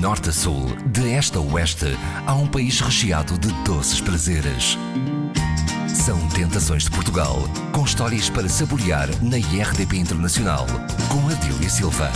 norte a sul, de este a oeste, há um país recheado de doces prazeres. São Tentações de Portugal, com histórias para saborear na IRDP Internacional, com Adília Silva.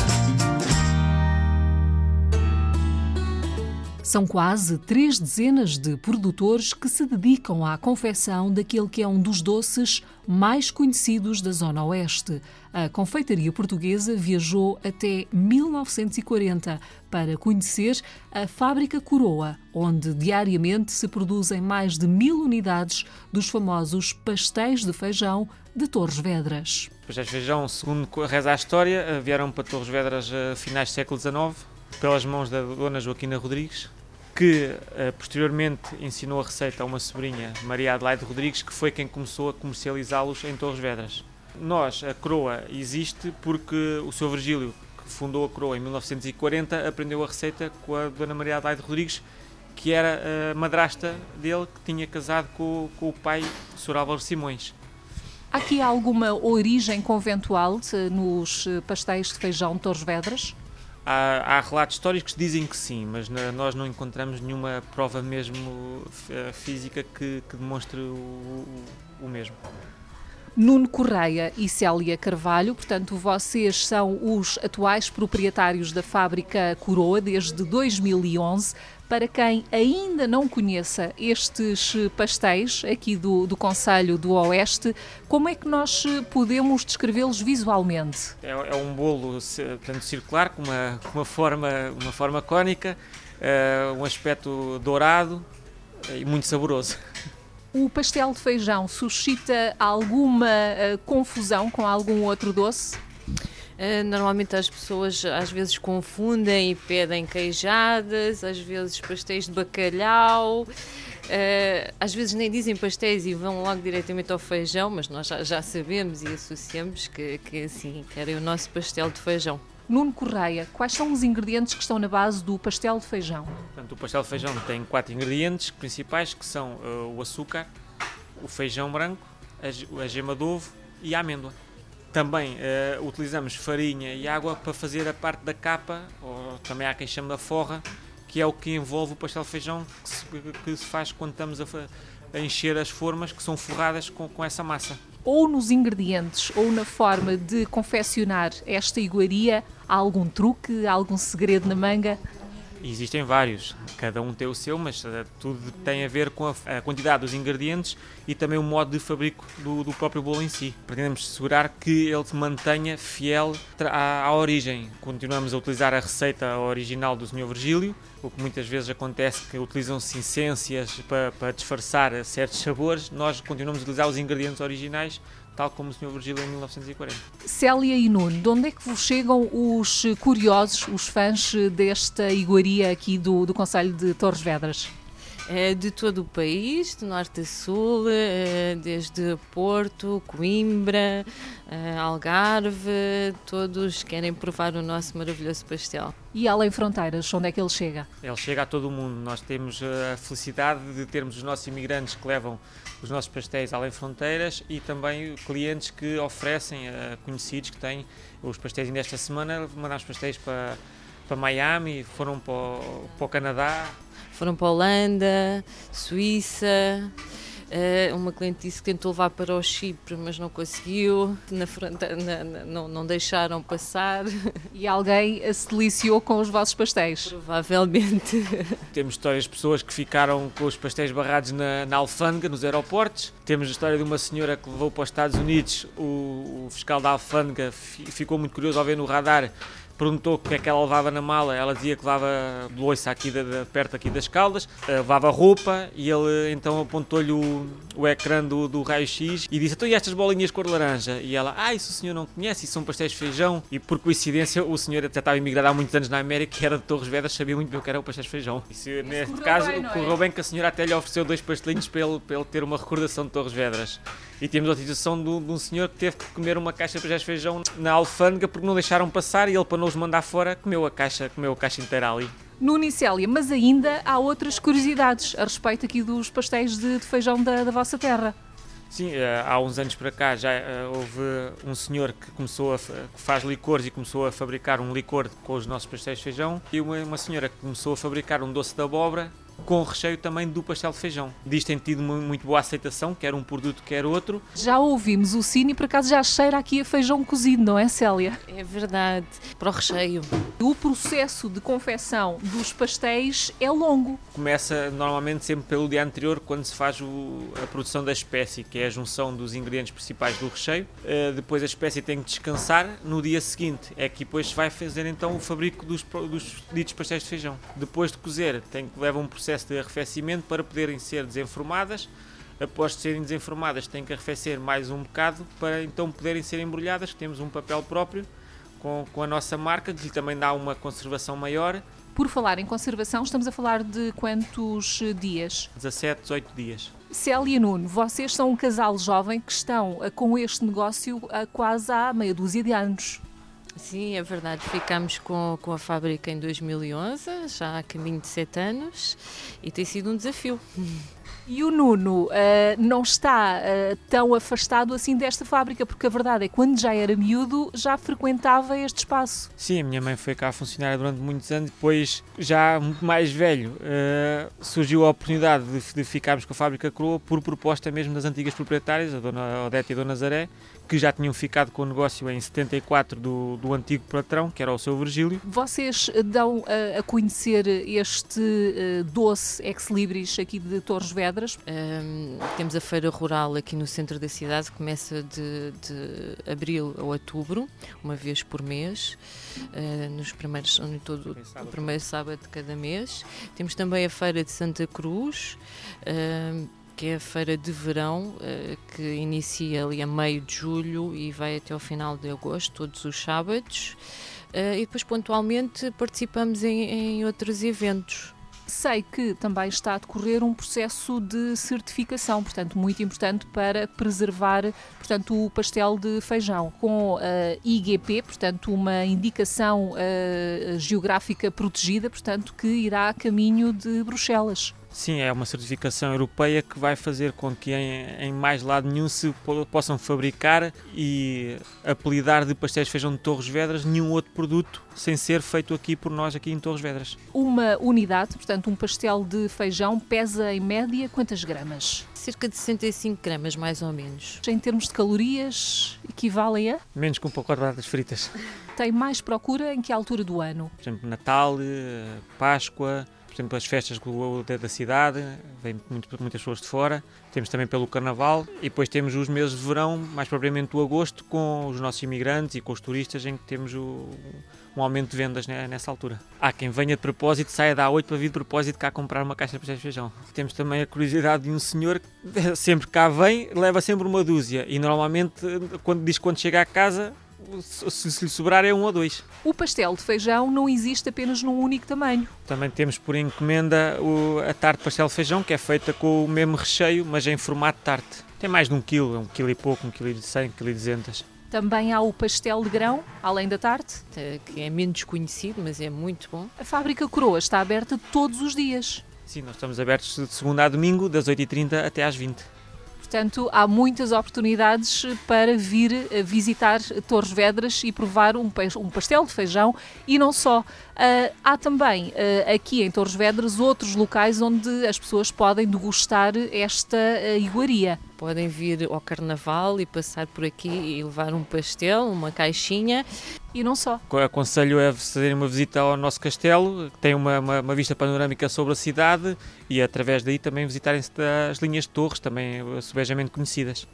São quase três dezenas de produtores que se dedicam à confecção daquele que é um dos doces mais conhecidos da Zona Oeste. A confeitaria portuguesa viajou até 1940 para conhecer a Fábrica Coroa, onde diariamente se produzem mais de mil unidades dos famosos pastéis de feijão de Torres Vedras. Pastéis de feijão, segundo reza a história, vieram para Torres Vedras a finais do século XIX, pelas mãos da dona Joaquina Rodrigues, que uh, posteriormente ensinou a receita a uma sobrinha, Maria Adelaide Rodrigues, que foi quem começou a comercializá-los em Torres Vedras. Nós, a coroa existe porque o Sr. Virgílio, que fundou a coroa em 1940, aprendeu a receita com a Dona Maria Adelaide Rodrigues, que era a madrasta dele, que tinha casado com, com o pai, Sr. Álvaro Simões. Há aqui alguma origem conventual nos eh, pastéis de feijão de Torres Vedras? Há, há, relatos históricos que dizem que sim, mas na, nós não encontramos nenhuma prova mesmo eh, física que, que demonstre o, o, o, mesmo. Nuno Correia e Célia Carvalho, portanto, vocês são os atuais proprietários da fábrica Coroa desde 2011. Para quem ainda não conheça estes pastéis aqui do, do Conselho do Oeste, como é que nós podemos descrevê-los visualmente? É, é, um bolo portanto, circular com uma, uma, forma, uma forma cónica, uh, um aspecto dourado e muito saboroso. O pastel de feijão suscita alguma uh, confusão com algum outro doce? Uh, normalmente as pessoas às vezes confundem e pedem queijadas, às vezes pastéis de bacalhau, uh, às vezes nem dizem pastéis e vão logo diretamente ao feijão, mas nós já, sabemos e associamos que, que sim, querem o nosso pastel de feijão. Nuno Correia, quais são os ingredientes que estão na base do pastel de feijão? Portanto, o pastel de feijão tem quatro ingredientes principais que são uh, o açúcar, o feijão branco, a, a gema de ovo e a amêndoa. Também uh, utilizamos farinha e água para fazer a parte da capa, ou também há quem chama da forra, que é o que envolve o pastel de feijão que se, que se faz quando estamos a, a, encher as formas que são forradas com, com essa massa. Ou nos ingredientes ou na forma de confeccionar esta iguaria, há algum truque, há algum segredo na manga? Existem vários, cada um tem o seu, mas uh, tudo tem a ver com a, quantidade dos ingredientes e também o modo de fabrico do, do próprio bolo em si. Pretendemos assegurar que ele se mantenha fiel à, à, origem. Continuamos a utilizar a receita original do Sr. Virgílio, o que muitas vezes acontece que utilizam-se essências para, para disfarçar certos sabores. Nós continuamos a utilizar os ingredientes originais tal como o Sr. Virgílio em 1940. Célia e Nuno, de onde é que vos chegam os curiosos, os fãs desta iguaria aqui do, do Conselho de Torres Vedras? É de todo o país, de norte a sul, é desde Porto, Coimbra, é, Algarve, todos querem provar o nosso maravilhoso pastel. E além fronteiras, onde é que ele chega? Ele chega a todo o mundo. Nós temos a felicidade de termos os nossos imigrantes que levam os nossos pastéis além fronteiras e também clientes que oferecem a conhecidos que têm os pastéis. Ainda esta semana mandámos pastéis para, para Miami, foram para o, para o Canadá, foram para a Holanda, Suíça. Uh, uma cliente disse que tentou levar para o Chipre, mas não conseguiu, na fronteira, na, na, não, não deixaram passar. E alguém se deliciou com os vossos pastéis? Provavelmente. Temos histórias de pessoas que ficaram com os pastéis barrados na, na alfândega, nos aeroportos. Temos a história de uma senhora que levou para os Estados Unidos, o, o fiscal da alfândega ficou muito curioso ao ver no radar perguntou o que é que ela levava na mala, ela dizia que levava loiça aqui de, de, perto aqui das caldas, uh, levava roupa e ele então apontou-lhe o, o ecrã do, do raio-x e disse, então e estas bolinhas cor laranja? E ela, ah, isso o senhor não conhece, isso são pastéis de feijão. E por coincidência o senhor até estava imigrado há muitos anos na América, que era de Torres Vedras, sabia muito bem o que era o pastéis de feijão. E neste caso, bem, correu é? bem que a senhora até lhe ofereceu dois pastelinhos para ele, para ele ter uma recordação de Torres Vedras. E temos a situação de, um senhor que teve que comer uma caixa de pastéis de feijão na alfândega porque não deixaram passar e ele, para não os mandar fora, comeu a caixa, comeu a caixa inteira ali. No Unicélia, mas ainda há outras curiosidades a respeito aqui dos pastéis de, de feijão da, da vossa terra. Sim, eh, há uns anos para cá já eh, houve um senhor que começou a que faz licores e começou a fabricar um licor com os nossos pastéis de feijão e uma, uma senhora que começou a fabricar um doce de abóbora com recheio também do pastel de feijão. Disto tem tido muito boa aceitação, quer um produto, quer outro. Já ouvimos o sino e por acaso já cheira aqui a feijão cozido, não é, Célia? É verdade, para o recheio. O processo de confecção dos pastéis é longo. Começa normalmente sempre pelo dia anterior, quando se faz o, a produção da espécie, que é a junção dos ingredientes principais do recheio. Uh, depois a espécie tem que descansar. No dia seguinte é que depois se vai fazer então o fabrico dos, dos ditos pastéis de feijão. Depois de cozer, tem que levar um processo processo de arrefecimento para poderem ser desenformadas. Após serem desenformadas, têm que arrefecer mais um bocado para então poderem ser embrulhadas. Temos um papel próprio com, com a nossa marca, que lhe também dá uma conservação maior. Por falar em conservação, estamos a falar de quantos dias? 17, 18 dias. Célia Nuno, vocês são um casal jovem que estão com este negócio há quase há meia dúzia de anos. Sim, é verdade. Ficámos com, com a fábrica em 2011, já há caminho de sete anos, e tem sido um desafio. E o Nuno uh, não está uh, tão afastado assim desta fábrica, porque a verdade é que quando já era miúdo já frequentava este espaço. Sim, a minha mãe foi cá funcionária durante muitos anos, depois, já muito mais velho, uh, surgiu a oportunidade de, de, ficarmos com a fábrica Croa por proposta mesmo das antigas proprietárias, a dona Odete e a dona Zaré, que já tinham ficado com o negócio em 74 do, do antigo patrão, que era o seu Virgílio. Vocês dão a, a conhecer este uh, doce ex-libris aqui de Torres Vedras? Um, temos a feira rural aqui no centro da cidade, começa de, de abril a outubro, uma vez por mês, uh, nos primeiros, no todo, o primeiro sábado de cada mês. Temos também a feira de Santa Cruz. Uh, que é a feira de verão, eh, que inicia ali a meio de julho e vai até ao final de agosto, todos os sábados. Eh, e depois, pontualmente, participamos em, em outros eventos. Sei que também está a decorrer um processo de certificação, portanto, muito importante para preservar portanto, o pastel de feijão, com uh, IGP, portanto, uma indicação uh, geográfica protegida, portanto, que irá a caminho de Bruxelas. Sim, é uma certificação europeia que vai fazer com que em, em, mais lado nenhum se possam fabricar e apelidar de pastéis de feijão de Torres Vedras nenhum outro produto sem ser feito aqui por nós aqui em Torres Vedras. Uma unidade, portanto um pastel de feijão, pesa em média quantas gramas? Cerca de 65 gramas, mais ou menos. Em termos de calorias, equivalem a? Menos que um pacote de batatas fritas. Tem mais procura em que altura do ano? Por exemplo, Natal, eh, Páscoa, por exemplo, as festas da cidade, vêm muitas pessoas de fora. Temos também pelo Carnaval e depois temos os meses de verão, mais propriamente o agosto, com os nossos imigrantes e com os turistas, em que temos o, um aumento de vendas nessa altura. Há quem venha de propósito, saia da A8 para vir de propósito cá comprar uma caixa de feijão. Temos também a curiosidade de um senhor que sempre cá vem, leva sempre uma dúzia e normalmente quando diz quando chega à casa se lhe sobrar é um ou dois. O pastel de feijão não existe apenas num único tamanho. Também temos por encomenda o, a tarte de pastel de feijão, que é feita com o mesmo recheio, mas em formato de tarte. Tem mais de um quilo, é um quilo e pouco, um quilo e cem, um quilo e duzentas. Também há o pastel de grão, além da tarte. Que é menos conhecido, mas é muito bom. A fábrica Coroa está aberta todos os dias. Sim, nós estamos abertos de segunda a domingo, das 8h30 até às 20 Portanto, há muitas oportunidades para vir visitar Torres Vedras e provar um pastel de feijão e não só. Uh, há também uh, aqui em Torres Vedras outros locais onde as pessoas podem degustar esta uh, iguaria. Podem vir ao Carnaval e passar por aqui e levar um pastel, uma caixinha. E não só. Aconselho a fazerem uma visita ao nosso castelo, que tem uma, uma, uma, vista panorâmica sobre a cidade e através daí também visitarem-se as linhas de torres, também subejamente conhecidas.